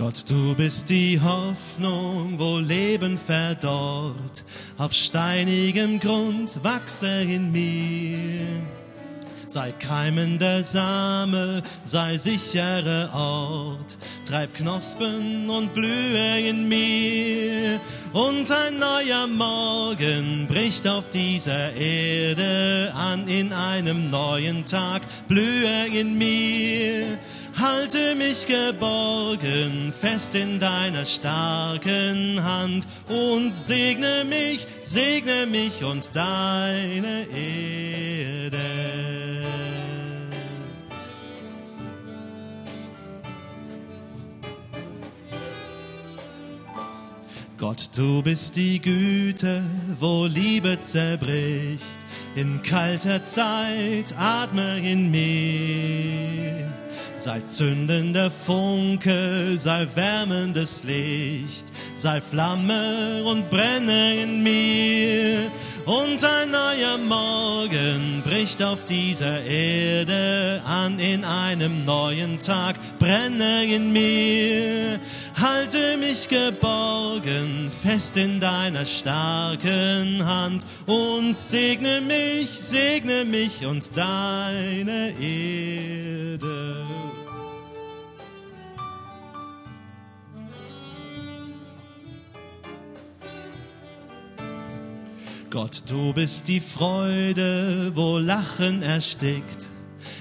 Gott, du bist die Hoffnung, wo Leben verdorrt, auf steinigem Grund wachse in mir. Sei keimender Same, sei sicherer Ort, treib Knospen und Blühe in mir. Und ein neuer Morgen bricht auf dieser Erde an in einem neuen Tag, Blühe in mir. Halte mich geborgen fest in deiner starken Hand und segne mich, segne mich und deine Erde. Gott, du bist die Güte, wo Liebe zerbricht. In kalter Zeit atme in mir. Sei zündender Funke, sei wärmendes Licht, sei Flamme und brenne in mir. Und ein neuer Morgen bricht auf dieser Erde an in einem neuen Tag, brenne in mir. Halte mich geborgen fest in deiner starken Hand und segne mich, segne mich und deine Erde. Gott, du bist die Freude, wo Lachen erstickt.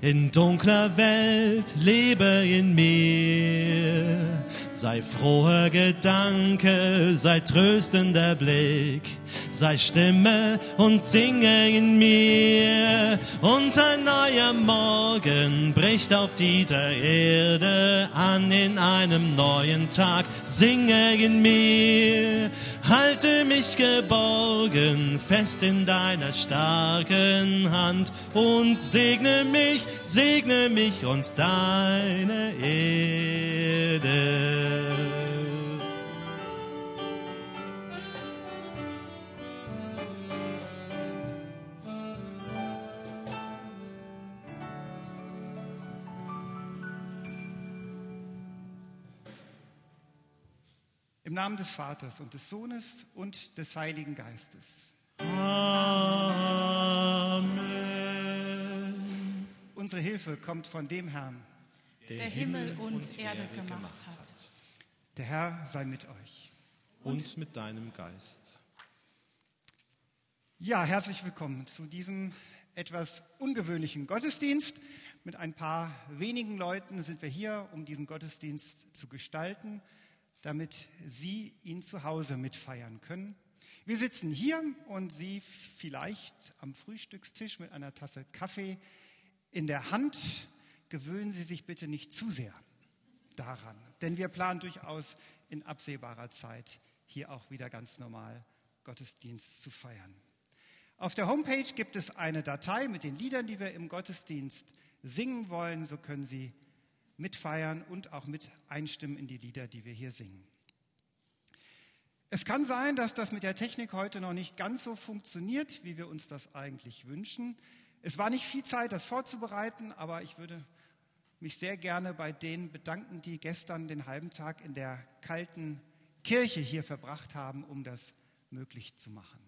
In dunkler Welt lebe in mir. Sei froher Gedanke, sei tröstender Blick, sei Stimme und singe in mir. Und ein neuer Morgen bricht auf dieser Erde an in einem neuen Tag. Singe in mir, halte mich geborgen fest in deiner starken Hand und segne mich, segne mich und deine Erde. Im Namen des Vaters und des Sohnes und des Heiligen Geistes. Amen. Unsere Hilfe kommt von dem Herrn. der Himmel und Erde gemacht hat. Der Herr sei mit euch. Und mit deinem Geist. Ja, herzlich willkommen zu diesem etwas ungewöhnlichen Gottesdienst. Mit ein paar wenigen Leuten sind wir hier, um diesen Gottesdienst zu gestalten, damit Sie ihn zu Hause mitfeiern können. Wir sitzen hier und Sie vielleicht am Frühstückstisch mit einer Tasse Kaffee in der Hand. Gewöhnen Sie sich bitte nicht zu sehr daran, denn wir planen durchaus in absehbarer Zeit hier auch wieder ganz normal Gottesdienst zu feiern. Auf der Homepage gibt es eine Datei mit den Liedern, die wir im Gottesdienst singen wollen. So können Sie mitfeiern und auch mit einstimmen in die Lieder, die wir hier singen. Es kann sein, dass das mit der Technik heute noch nicht ganz so funktioniert, wie wir uns das eigentlich wünschen. Es war nicht viel Zeit, das vorzubereiten, aber ich würde mich sehr gerne bei denen bedanken, die gestern den halben Tag in der kalten Kirche hier verbracht haben, um das möglich zu machen.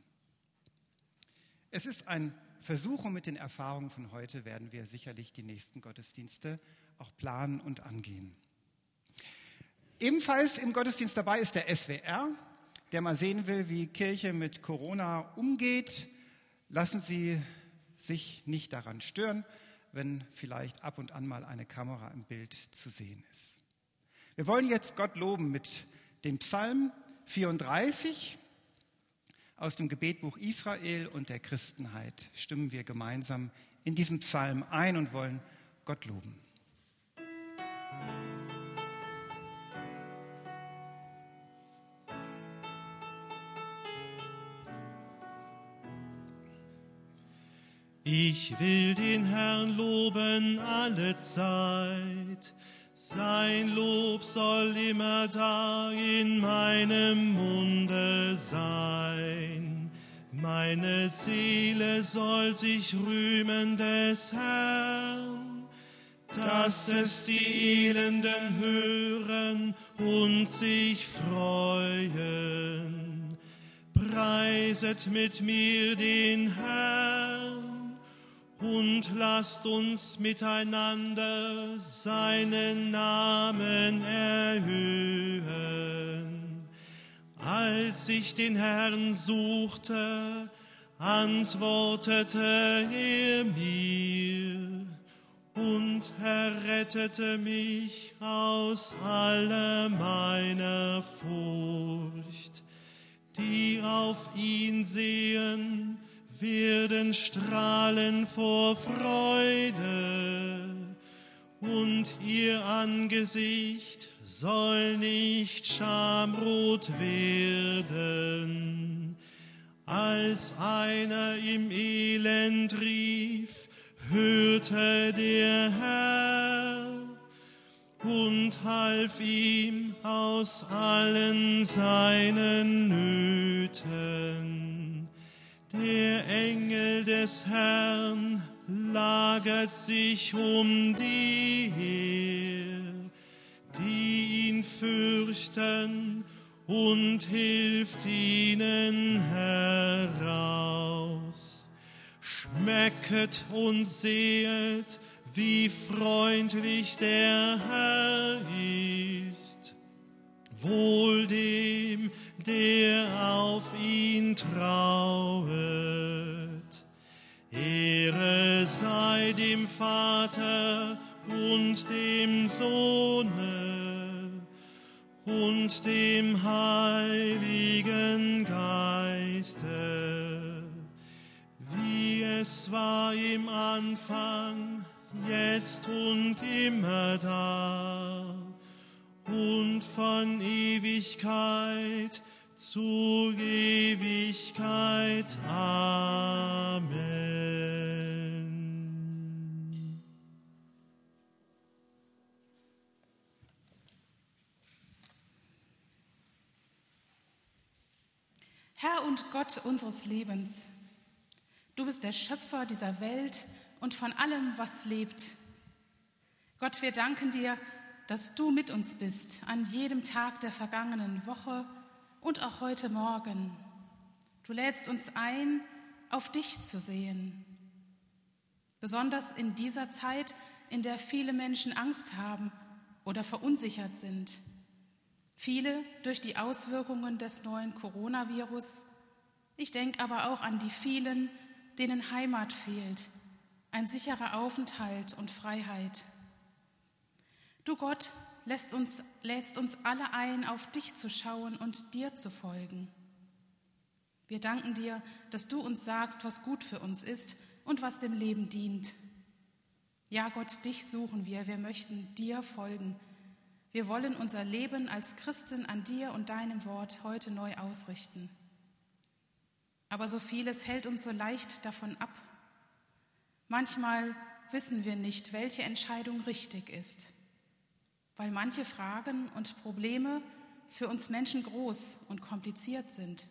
Es ist ein Versuch und mit den Erfahrungen von heute werden wir sicherlich die nächsten Gottesdienste auch planen und angehen. Ebenfalls im Gottesdienst dabei ist der SWR, der mal sehen will, wie Kirche mit Corona umgeht. Lassen Sie sich nicht daran stören, wenn vielleicht ab und an mal eine Kamera im Bild zu sehen ist. Wir wollen jetzt Gott loben mit dem Psalm 34 aus dem Gebetbuch Israel und der Christenheit. Stimmen wir gemeinsam in diesem Psalm ein und wollen Gott loben. Ich will den Herrn loben alle Zeit. Sein Lob soll immer da in meinem Munde sein. Meine Seele soll sich rühmen des Herrn. Dass es die Elenden hören und sich freuen. Preiset mit mir den Herrn und lasst uns miteinander seinen Namen erhöhen. Als ich den Herrn suchte, antwortete er mir und errettete mich aus aller meiner Furcht. Die auf ihn sehen, werden strahlen vor Freude und ihr Angesicht soll nicht schamrot werden. Als einer im Elend rief, hörte der Herr und half ihm aus allen seinen Nöten. Der Engel des Herrn lagert sich um die her, die ihn fürchten und hilft ihnen heraus. Schmecket und sehet, wie freundlich der Herr ist. Wohl dem, der auf ihn trauet. Ehre sei dem Vater und dem Sohne und dem Heiligen Geiste es war im Anfang, jetzt und immer da und von Ewigkeit zu Ewigkeit. Amen. Herr und Gott unseres Lebens, Du bist der Schöpfer dieser Welt und von allem, was lebt. Gott, wir danken dir, dass du mit uns bist an jedem Tag der vergangenen Woche und auch heute Morgen. Du lädst uns ein, auf dich zu sehen. Besonders in dieser Zeit, in der viele Menschen Angst haben oder verunsichert sind. Viele durch die Auswirkungen des neuen Coronavirus. Ich denke aber auch an die vielen, denen Heimat fehlt, ein sicherer Aufenthalt und Freiheit. Du Gott lässt uns, lädst uns alle ein, auf dich zu schauen und dir zu folgen. Wir danken dir, dass du uns sagst, was gut für uns ist und was dem Leben dient. Ja, Gott, dich suchen wir, wir möchten dir folgen. Wir wollen unser Leben als Christen an dir und deinem Wort heute neu ausrichten. Aber so vieles hält uns so leicht davon ab. Manchmal wissen wir nicht, welche Entscheidung richtig ist, weil manche Fragen und Probleme für uns Menschen groß und kompliziert sind.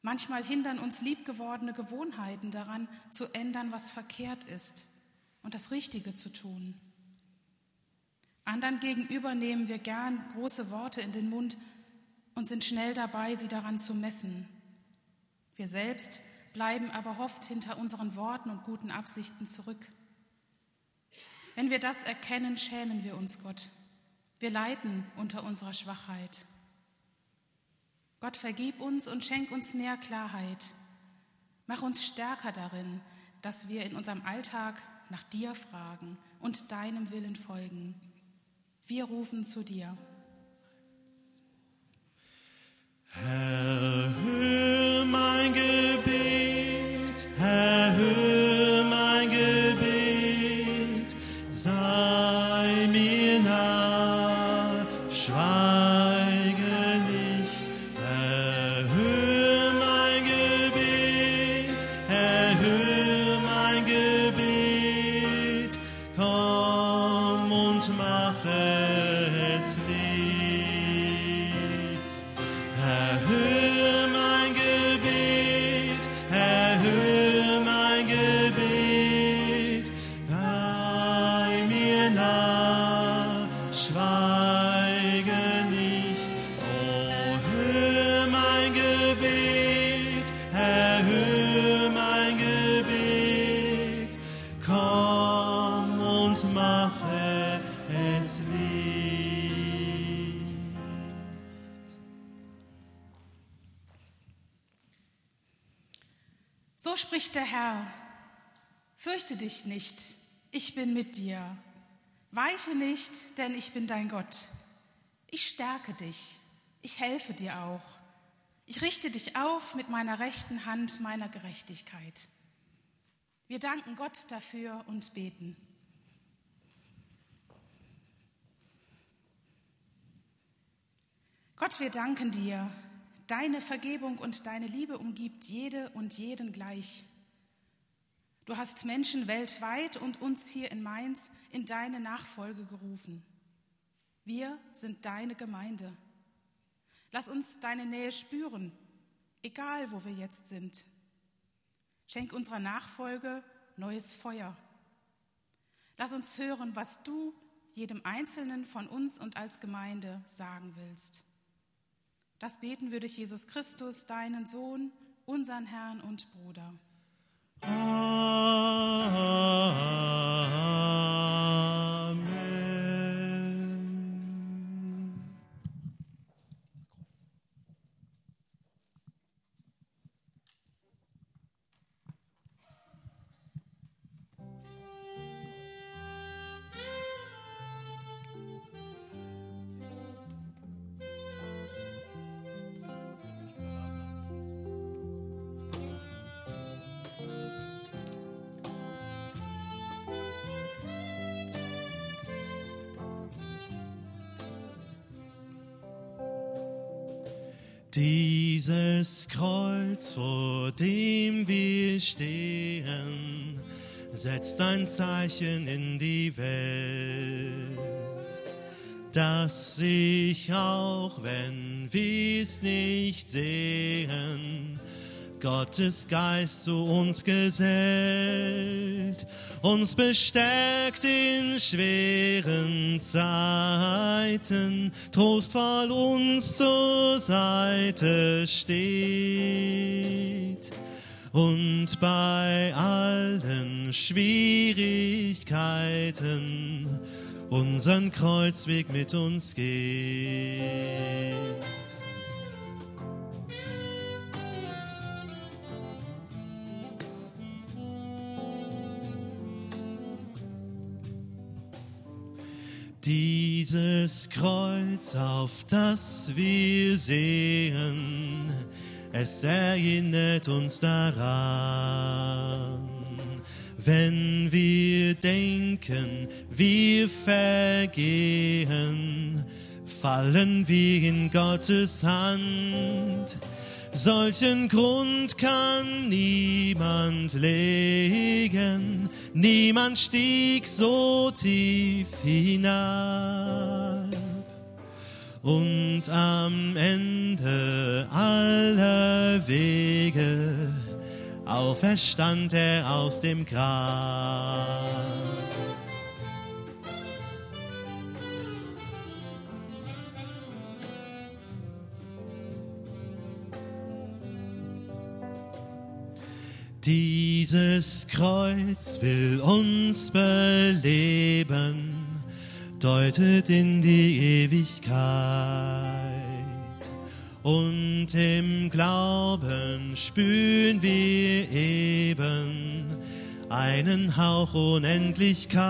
Manchmal hindern uns liebgewordene Gewohnheiten daran, zu ändern, was verkehrt ist und das Richtige zu tun. Anderen gegenüber nehmen wir gern große Worte in den Mund und sind schnell dabei, sie daran zu messen. Wir selbst bleiben aber oft hinter unseren Worten und guten Absichten zurück. Wenn wir das erkennen, schämen wir uns Gott. Wir leiden unter unserer Schwachheit. Gott, vergib uns und schenk uns mehr Klarheit. Mach uns stärker darin, dass wir in unserem Alltag nach dir fragen und deinem Willen folgen. Wir rufen zu dir. Herr, hör mein Gebet, der Herr, fürchte dich nicht, ich bin mit dir. Weiche nicht, denn ich bin dein Gott. Ich stärke dich, ich helfe dir auch. Ich richte dich auf mit meiner rechten Hand meiner Gerechtigkeit. Wir danken Gott dafür und beten. Gott, wir danken dir. Deine Vergebung und deine Liebe umgibt jede und jeden gleich. Du hast Menschen weltweit und uns hier in Mainz in deine Nachfolge gerufen. Wir sind deine Gemeinde. Lass uns deine Nähe spüren, egal wo wir jetzt sind. Schenk unserer Nachfolge neues Feuer. Lass uns hören, was du jedem Einzelnen von uns und als Gemeinde sagen willst. Das beten wir durch Jesus Christus, deinen Sohn, unseren Herrn und Bruder. Amen. Dieses Kreuz, vor dem wir stehen, setzt ein Zeichen in die Welt, dass sich auch wenn wir es nicht sehen, Gottes Geist zu uns gesellt, uns bestärkt in schweren Zeiten, trostvoll uns zur Seite steht und bei allen Schwierigkeiten unseren Kreuzweg mit uns geht. Dieses Kreuz, auf das wir sehen, es erinnert uns daran. Wenn wir denken, wir vergehen, fallen wir in Gottes Hand. Solchen Grund kann niemand legen, niemand stieg so tief hinab. Und am Ende aller Wege auferstand er aus dem Grab. Dieses Kreuz will uns beleben, deutet in die Ewigkeit. Und im Glauben spüren wir eben einen Hauch Unendlichkeit.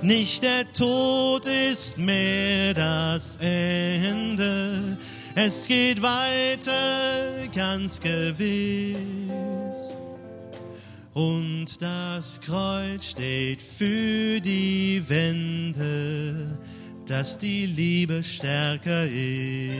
Nicht der Tod ist mehr das Ende, es geht weiter ganz gewiss. Und das Kreuz steht für die Wende, dass die Liebe stärker ist.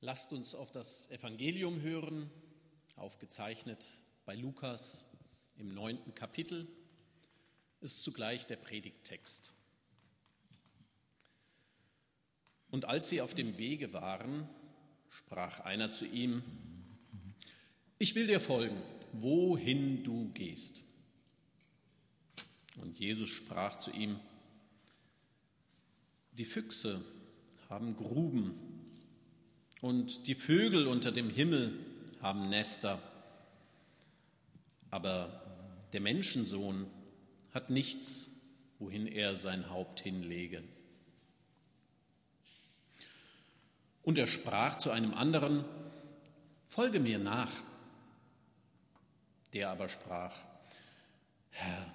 Lasst uns auf das Evangelium hören, aufgezeichnet bei Lukas im neunten Kapitel, ist zugleich der Predigttext. Und als sie auf dem Wege waren, sprach einer zu ihm, ich will dir folgen, wohin du gehst. Und Jesus sprach zu ihm, die Füchse haben Gruben und die Vögel unter dem Himmel haben Nester. Aber der Menschensohn hat nichts, wohin er sein Haupt hinlege. Und er sprach zu einem anderen, Folge mir nach. Der aber sprach, Herr,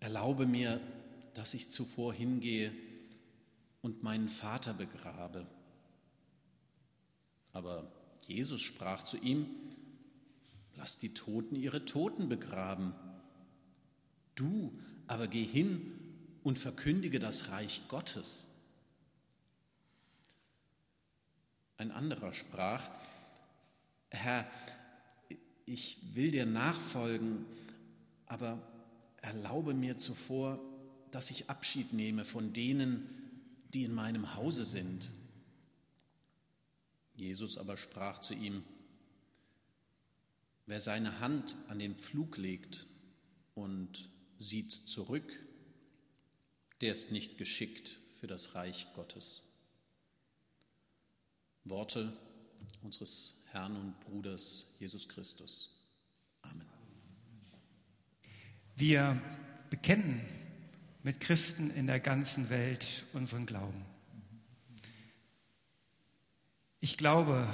erlaube mir, dass ich zuvor hingehe und meinen Vater begrabe. Aber Jesus sprach zu ihm, lass die Toten ihre Toten begraben. Du aber geh hin und verkündige das Reich Gottes. Ein anderer sprach, Herr, ich will dir nachfolgen, aber erlaube mir zuvor, dass ich Abschied nehme von denen, die in meinem Hause sind. Jesus aber sprach zu ihm, wer seine Hand an den Pflug legt und sieht zurück, der ist nicht geschickt für das Reich Gottes. Worte unseres Herrn und Bruders Jesus Christus. Amen. Wir bekennen mit Christen in der ganzen Welt unseren Glauben. Ich glaube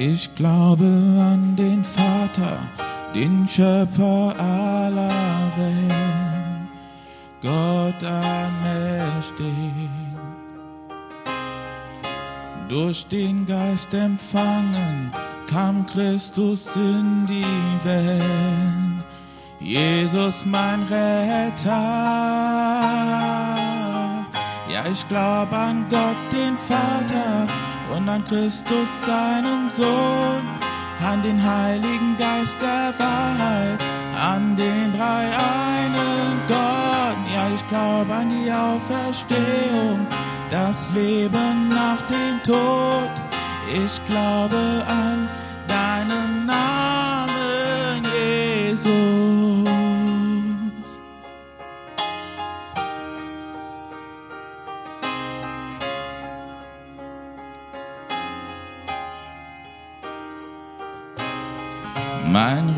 Ich glaube an den Vater, den Schöpfer aller Welt, Gott allmächtig. Durch den Geist empfangen kam Christus in die Welt, Jesus mein Retter. Ja, ich glaube an Gott, den Vater, und an Christus seinen Sohn, an den Heiligen Geist der Wahrheit, an den drei einen Gott. Ja, ich glaube an die Auferstehung, das Leben nach dem Tod. Ich glaube an deinen Namen,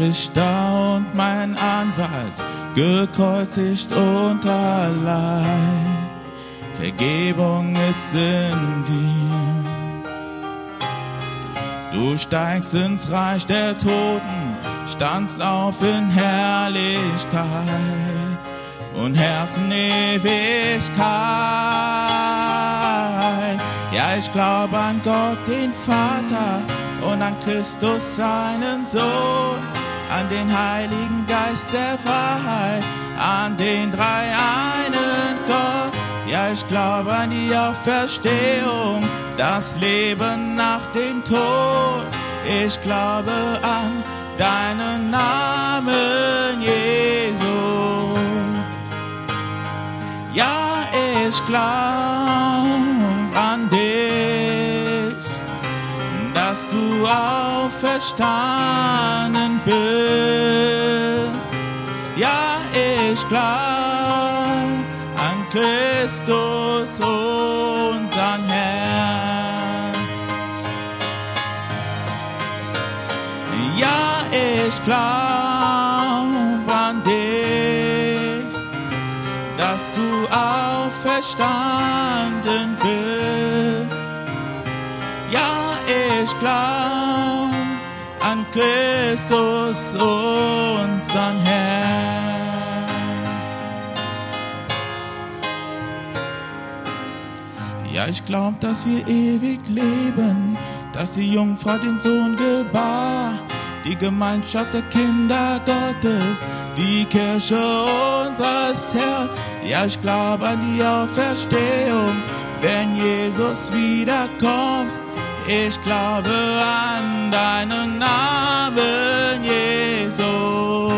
Richter und mein Anwalt, gekreuzigt und allein. Vergebung ist in dir. Du steigst ins Reich der Toten, standst auf in Herrlichkeit und herrst in Ewigkeit. Ja, ich glaube an Gott, den Vater, und an Christus seinen Sohn, an den Heiligen Geist der Wahrheit, an den drei einen Gott. Ja, ich glaube an die Auferstehung, das Leben nach dem Tod. Ich glaube an deinen Namen, Jesus. Ja, ich glaube an dass du auferstanden bist. Ja, ich glaube an Christus, unseren Herrn. Ja, ich glaube an dich, dass du auferstanden bist. Ich glaube an Christus, unseren Herrn. Ja, ich glaube, dass wir ewig leben, dass die Jungfrau den Sohn gebar, die Gemeinschaft der Kinder Gottes, die Kirche unseres Herrn. Ja, ich glaube an die Auferstehung, wenn Jesus wiederkommt. Ich glaube an deinen Namen, Jesus.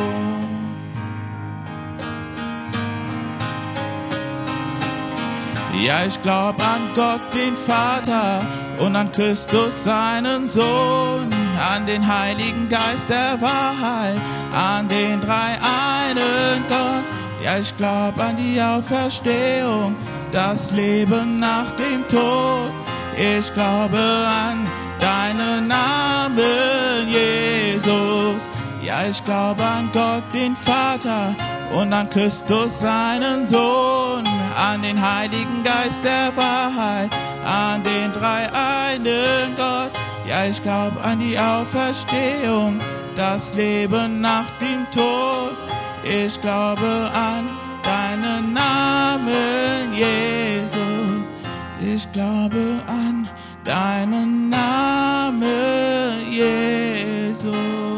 Ja, ich glaub an Gott, den Vater und an Christus, seinen Sohn, an den Heiligen Geist der Wahrheit, an den drei einen Gott. Ja, ich glaub an die Auferstehung, das Leben nach dem Tod. Ich glaube an deinen Namen, Jesus. Ja, ich glaube an Gott, den Vater und an Christus, seinen Sohn, an den Heiligen Geist der Wahrheit, an den drei einen Gott. Ja, ich glaube an die Auferstehung, das Leben nach dem Tod. Ich glaube an deinen Namen, Jesus. Ich glaube an deinen Namen, Jesus.